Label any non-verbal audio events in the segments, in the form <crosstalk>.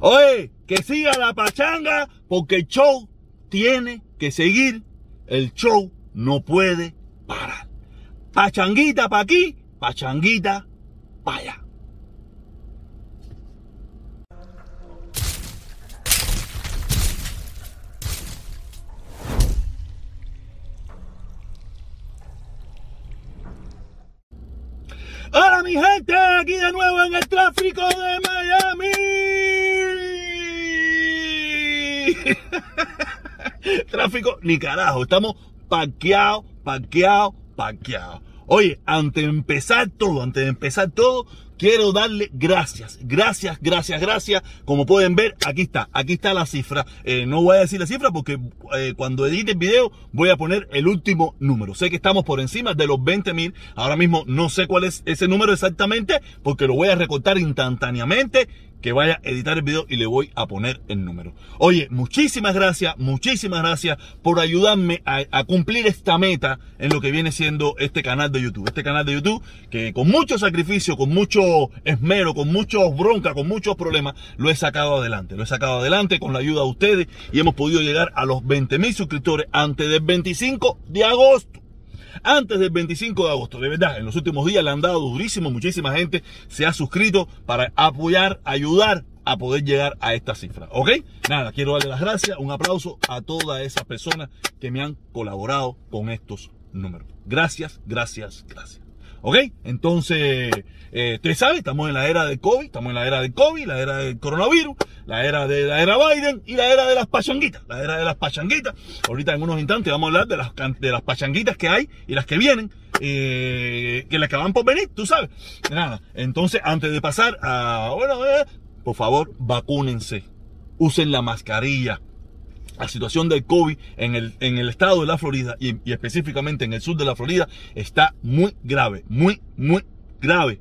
Oye, que siga la pachanga porque el show tiene que seguir. El show no puede parar. Pachanguita pa' aquí, pachanguita pa' allá. Hola mi gente, aquí de nuevo en el tráfico de Miami. <laughs> tráfico ni carajo, estamos parqueados, parqueados, parqueados. Oye, antes de empezar todo, antes de empezar todo, quiero darle gracias, gracias, gracias, gracias. Como pueden ver, aquí está, aquí está la cifra. Eh, no voy a decir la cifra porque eh, cuando edite el video voy a poner el último número. Sé que estamos por encima de los 20 mil. Ahora mismo no sé cuál es ese número exactamente porque lo voy a recortar instantáneamente que vaya a editar el video y le voy a poner el número. Oye, muchísimas gracias, muchísimas gracias por ayudarme a, cumplir esta meta en lo que viene siendo este canal de YouTube. Este canal de YouTube que con mucho sacrificio, con mucho esmero, con muchos bronca, con muchos problemas, lo he sacado adelante. Lo he sacado adelante con la ayuda de ustedes y hemos podido llegar a los 20 mil suscriptores antes del 25 de agosto antes del 25 de agosto. De verdad, en los últimos días le han dado durísimo, muchísima gente se ha suscrito para apoyar, ayudar a poder llegar a esta cifra. ¿Ok? Nada, quiero darle las gracias, un aplauso a todas esas personas que me han colaborado con estos números. Gracias, gracias, gracias. ¿Ok? Entonces, eh, ustedes saben, estamos en la era del COVID, estamos en la era del COVID, la era del coronavirus, la era de la era Biden y la era de las pachanguitas, la era de las pachanguitas. Ahorita en unos instantes vamos a hablar de las, de las pachanguitas que hay y las que vienen, eh, que las que van por venir, tú sabes. Nada, entonces antes de pasar a, bueno, eh, por favor, vacúnense, usen la mascarilla, la situación del COVID en el, en el estado de la Florida y, específicamente en el sur de la Florida está muy grave, muy, muy grave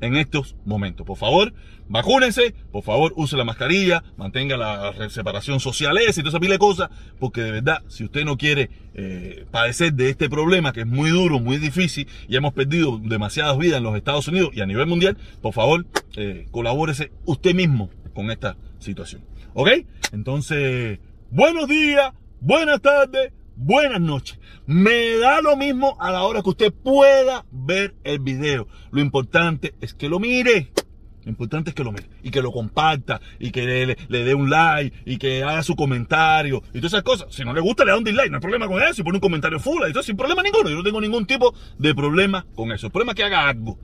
en estos momentos. Por favor, vacúnense, por favor, use la mascarilla, mantenga la separación social esa y toda esa pila de cosas, porque de verdad, si usted no quiere eh, padecer de este problema que es muy duro, muy difícil y hemos perdido demasiadas vidas en los Estados Unidos y a nivel mundial, por favor, eh, colabórese usted mismo con esta situación. ¿Ok? Entonces, buenos días, buenas tardes, buenas noches. Me da lo mismo a la hora que usted pueda ver el video. Lo importante es que lo mire. Lo importante es que lo mire y que lo comparta y que le, dé un like y que haga su comentario y todas esas cosas. Si no le gusta, le da un dislike, no hay problema con eso. Y pone un comentario full, y sin problema ninguno. Yo no tengo ningún tipo de problema con eso. El problema es que haga algo.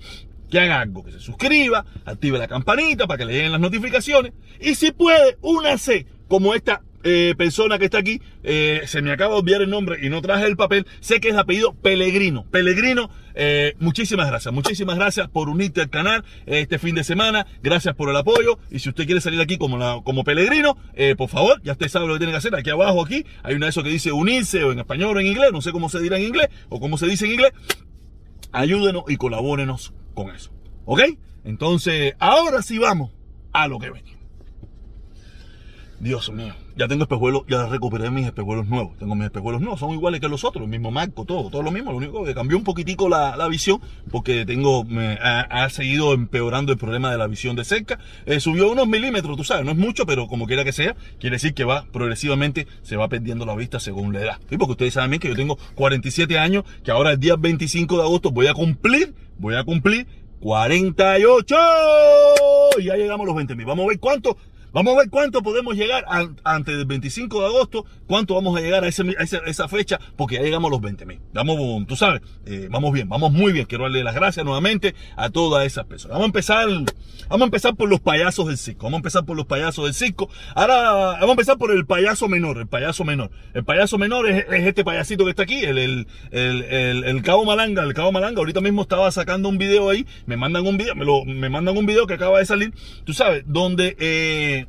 Que haga algo, que se suscriba, active la campanita para que le lleguen las notificaciones. Y si puede, únase como esta eh, persona que está aquí, eh, se me acaba de olvidar el nombre y no traje el papel, sé que es apellido Pellegrino. Pellegrino, eh, muchísimas gracias, muchísimas gracias por unirte al canal este fin de semana, gracias por el apoyo y si usted quiere salir aquí como, la, como Pellegrino, por favor, ya usted sabe lo que tiene que hacer, aquí abajo, aquí, hay una de eso que dice unirse o en español o en inglés, no sé cómo se dirá en inglés o cómo se dice en inglés, ayúdenos y colabórenos con eso, ¿ok? Entonces, ahora sí vamos a lo que venimos. Dios mío, ya tengo espejuelos, ya recuperé mis espejuelos nuevos. Tengo mis espejuelos nuevos, son iguales que los otros, el mismo marco, todo, todo lo mismo. Lo único que cambió un poquitico la, visión, porque tengo, me ha, seguido empeorando el problema de la visión de cerca. Eh, subió unos milímetros, tú sabes, no es mucho, pero como quiera que sea, quiere decir que va progresivamente, se va perdiendo la vista según la edad. ¿Sí? Porque ustedes saben bien que yo tengo 47 años, que ahora el día 25 de agosto voy a cumplir, voy a cumplir 48 y ya llegamos a los 20 mil. Vamos a ver cuánto Vamos a ver cuánto podemos llegar antes del 25 de agosto, cuánto vamos a llegar a, esa, fecha, porque ya llegamos a los 20 mil. Vamos, tú sabes, eh, vamos bien, vamos muy bien. Quiero darle las gracias nuevamente a todas esas personas. Vamos a empezar, vamos a empezar por los payasos del circo. Vamos a empezar por los payasos del circo. Ahora vamos a empezar por el payaso menor, el payaso menor. El payaso menor es, este payasito que está aquí, el, el, el, el, Cabo Malanga. El Cabo Malanga ahorita mismo estaba sacando un video ahí, me mandan un video, me, lo, me mandan un video que acaba de salir, tú sabes, donde... Eh,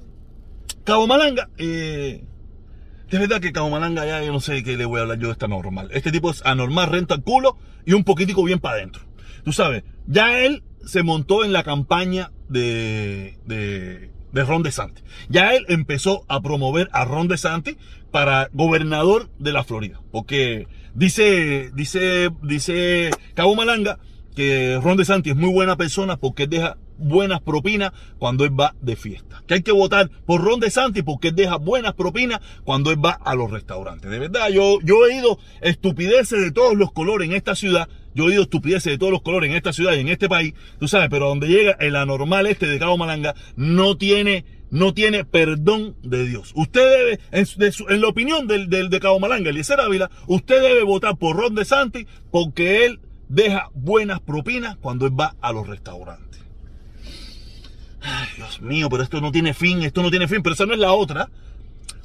Cabo Malanga, eh, de verdad que Cabo Malanga ya yo no sé qué le voy a hablar yo de esta normal. Este tipo es anormal, renta el culo y un poquitico bien para adentro. Tú sabes, ya él se montó en la campaña de, de, de Ron DeSantis. Ya él empezó a promover a Ron DeSantis para gobernador de la Florida. Porque dice, dice, dice Cabo Malanga que Ron DeSantis es muy buena persona porque deja buenas propinas cuando él va de fiesta. Que hay que votar por Ron DeSantis porque deja buenas propinas cuando él va a los restaurantes. De verdad, yo, yo he ido estupideces de todos los colores en esta ciudad. Yo he ido estupideces de todos los colores en esta ciudad y en este país. Tú sabes, pero donde llega el anormal este de Cabo Malanga no tiene no tiene perdón de Dios. Usted debe, en, la opinión del, del, de Cabo Malanga, Eliezer Ávila, usted debe votar por Ron DeSantis porque él deja buenas propinas cuando él va a los restaurantes. Ay, Dios mío, pero esto no tiene fin, esto no tiene fin, pero esa no es la otra.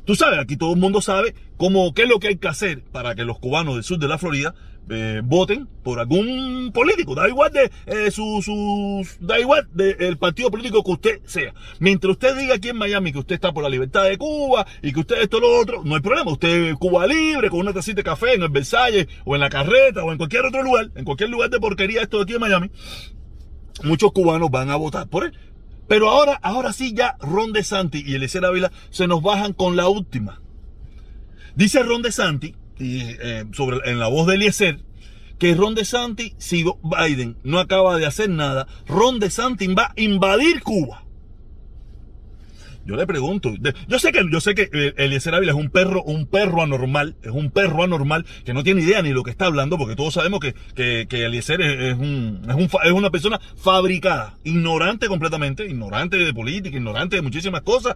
Tú sabes, aquí todo el mundo sabe cómo, qué es lo que hay que hacer para que los cubanos del sur de la Florida eh, voten por algún político, da igual de eh, su, da igual del partido político que usted sea. Mientras usted diga aquí en Miami que usted está por la libertad de Cuba y que usted esto lo otro, no hay problema. Usted Cuba libre con una tacita de café en el Versalles o en la Carreta o en cualquier otro lugar, en cualquier lugar de porquería esto de aquí en Miami, muchos cubanos van a votar por él. Pero ahora, ahora sí ya Ron DeSantis y Eliezer Ávila se nos bajan con la última. Dice Ron DeSantis, y, eh, sobre, en la voz de Eliezer, que Ron DeSantis, si Biden no acaba de hacer nada, Ron DeSantis va a invadir Cuba. Yo le pregunto, yo sé que yo sé que eh, Eliezer Ávila es un perro, un perro anormal, es un perro anormal que no tiene idea ni lo que está hablando, porque todos sabemos que, que, que Eliezer es, un, es, un, es una persona fabricada, ignorante completamente, ignorante de política, ignorante de muchísimas cosas.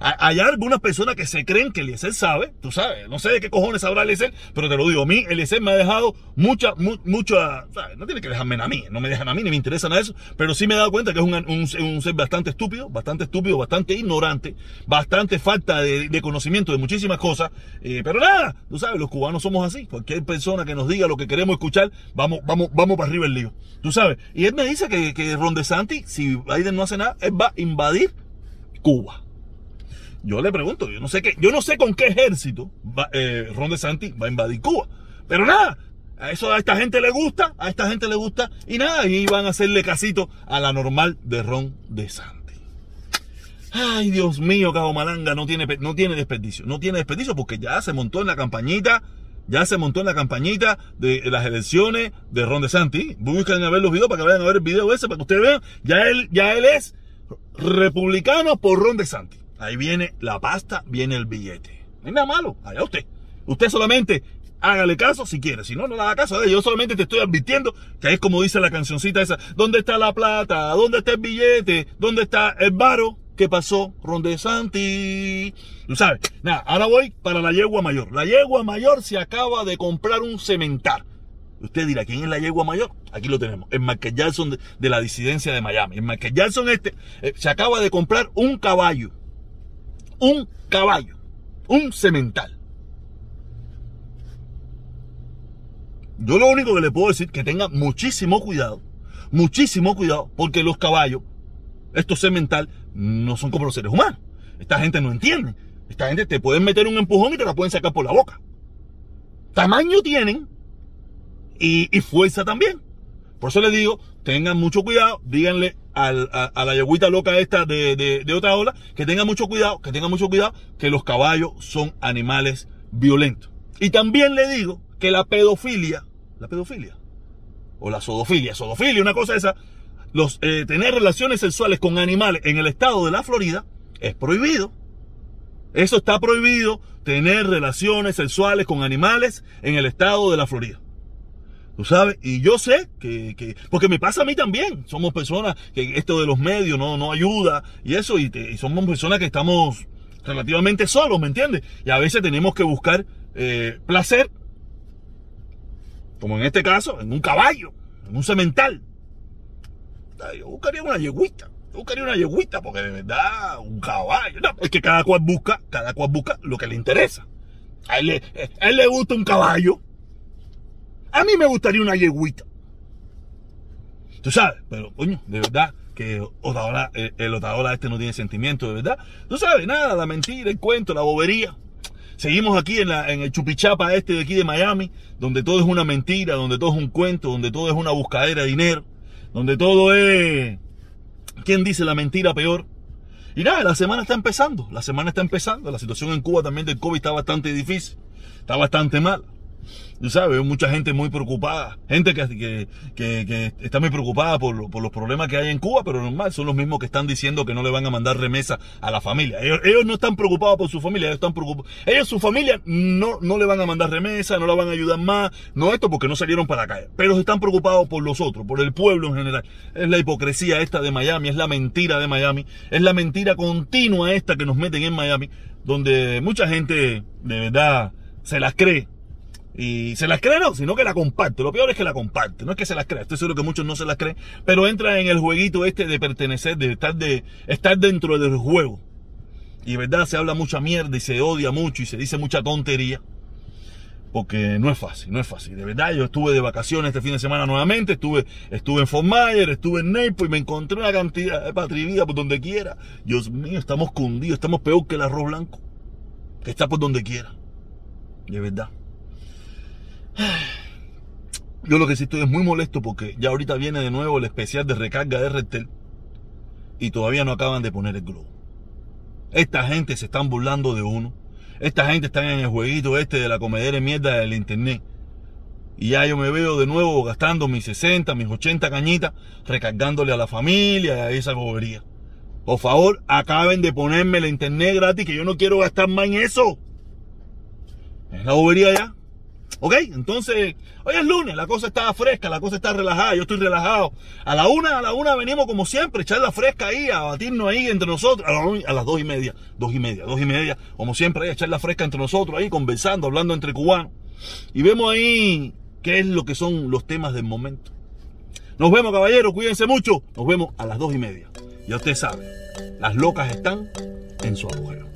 hay algunas personas que se creen que Eliezer sabe, tú sabes, no sé de qué cojones sabrá Eliezer, pero te lo digo, a mí Eliezer me ha dejado mucha, mucha, no tiene que dejarme a mí, no me dejan a mí, ni me interesa nada eso, pero sí me he dado cuenta que es un, un, ser bastante estúpido, bastante estúpido, bastante ignorante, bastante falta de, conocimiento de muchísimas cosas. Eh, pero nada, tú sabes, los cubanos somos así. Cualquier persona que nos diga lo que queremos escuchar, vamos, vamos, vamos para arriba el lío. Tú sabes. Y él me dice que, que Ron DeSantis, si Biden no hace nada, él va a invadir Cuba. Yo le pregunto, yo no sé qué, yo no sé con qué ejército va, eh, Ron va a invadir Cuba. Pero nada, a eso a esta gente le gusta, a esta gente le gusta, y nada, y van a hacerle casito a la normal de Ron DeSantis. Ay, Dios mío, Cabo Malanga no tiene, no tiene desperdicio. No tiene desperdicio porque ya se montó en la campañita. Ya se montó en la campañita de las elecciones de Ron DeSantis. Buscan a ver los videos para que vayan a ver el video ese, para que ustedes vean. Ya él, ya él es republicano por Ron DeSantis. Ahí viene la pasta, viene el billete. No hay nada malo. Allá usted. Usted solamente hágale caso si quiere. Si no, no le haga caso. Yo solamente te estoy advirtiendo que es como dice la cancioncita esa. ¿Dónde está la plata? ¿Dónde está el billete? ¿Dónde está el varo? ¿Qué pasó? Ronde Santi. Tú sabes. Nada, ahora voy para la yegua mayor. La yegua mayor se acaba de comprar un cementar. Usted dirá, ¿quién es la yegua mayor? Aquí lo tenemos. El Michael Jackson de, la disidencia de Miami. El Michael Jackson este eh, se acaba de comprar un caballo. Un caballo. Un cemental. Yo lo único que le puedo decir que tenga muchísimo cuidado. Muchísimo cuidado. Porque los caballos, estos cemental, no son como los seres humanos. Esta gente no entiende. Esta gente te pueden meter un empujón y te la pueden sacar por la boca. Tamaño tienen y, fuerza también. Por eso les digo, tengan mucho cuidado, díganle a, la yeguita loca esta de, otra ola, que tengan mucho cuidado, que tengan mucho cuidado, que los caballos son animales violentos. Y también le digo que la pedofilia, la pedofilia, o la sodofilia, sodofilia, una cosa esa, los, eh, tener relaciones sexuales con animales en el estado de la Florida es prohibido. Eso está prohibido, tener relaciones sexuales con animales en el estado de la Florida. Tú sabes, y yo sé que, porque me pasa a mí también. Somos personas que esto de los medios no, no ayuda y eso, y, somos personas que estamos relativamente solos, ¿me entiendes? Y a veces tenemos que buscar eh, placer, como en este caso, en un caballo, en un cemental. Yo buscaría una yeguita. Yo buscaría una yeguita porque de verdad, un caballo. No, es que cada cual busca, cada cual busca lo que le interesa. A él le, gusta un caballo. A mí me gustaría una yeguita. Tú sabes, pero coño, de verdad que Otaola, el, el Otaola este no tiene sentimiento, de verdad. Tú sabes, nada, la mentira, el cuento, la bobería. Seguimos aquí en, la, en el chupichapa este de aquí de Miami, donde todo es una mentira, donde todo es un cuento, donde todo es una buscadera de dinero donde todo es, ¿quién dice la mentira peor? Y nada, la semana está empezando, la semana está empezando, la situación en Cuba también del COVID está bastante difícil, está bastante mal. Tú sabes, mucha gente muy preocupada, gente que, que, que, está muy preocupada por, por, los problemas que hay en Cuba, pero normal, son los mismos que están diciendo que no le van a mandar remesa a la familia. Ellos, ellos no están preocupados por su familia, ellos están preocupados. Ellos, su familia, no, no le van a mandar remesa, no la van a ayudar más, no esto porque no salieron para acá, pero están preocupados por los otros, por el pueblo en general. Es la hipocresía esta de Miami, es la mentira de Miami, es la mentira continua esta que nos meten en Miami, donde mucha gente de verdad se las cree y se las cree no, sino que la comparte. Lo peor es que la comparte. No es que se las crea. Estoy seguro que muchos no se las creen. Pero entra en el jueguito este de pertenecer, de estar, de estar dentro del juego. Y verdad, se habla mucha mierda y se odia mucho y se dice mucha tontería. Porque no es fácil, no es fácil. De verdad, yo estuve de vacaciones este fin de semana nuevamente. Estuve, estuve en Fort Myers, estuve en Naples y me encontré una cantidad de patrivida por donde quiera. Dios mío, estamos cundidos. Estamos peor que el arroz blanco. Que está por donde quiera. De verdad. Yo lo que sí estoy es muy molesto porque ya ahorita viene de nuevo el especial de recarga de Retel y todavía no acaban de poner el globo. Esta gente se están burlando de uno. Esta gente está en el jueguito este de la comedera mierda del internet. Y ya yo me veo de nuevo gastando mis 60, mis 80 cañitas, recargándole a la familia y a esa bobería. Por favor, acaben de ponerme el internet gratis que yo no quiero gastar más en eso. Es la bobería ya. ¿Ok? Entonces, hoy es lunes, la cosa está fresca, la cosa está relajada, yo estoy relajado. A la una, a la una venimos como siempre, echar la fresca ahí, a batirnos ahí entre nosotros, a, las dos y media, dos y media, dos y media, como siempre ahí, echar la fresca entre nosotros ahí, conversando, hablando entre cubanos. Y vemos ahí qué es lo que son los temas del momento. Nos vemos, caballeros, cuídense mucho. Nos vemos a las dos y media. Ya usted sabe, las locas están en su apogeo.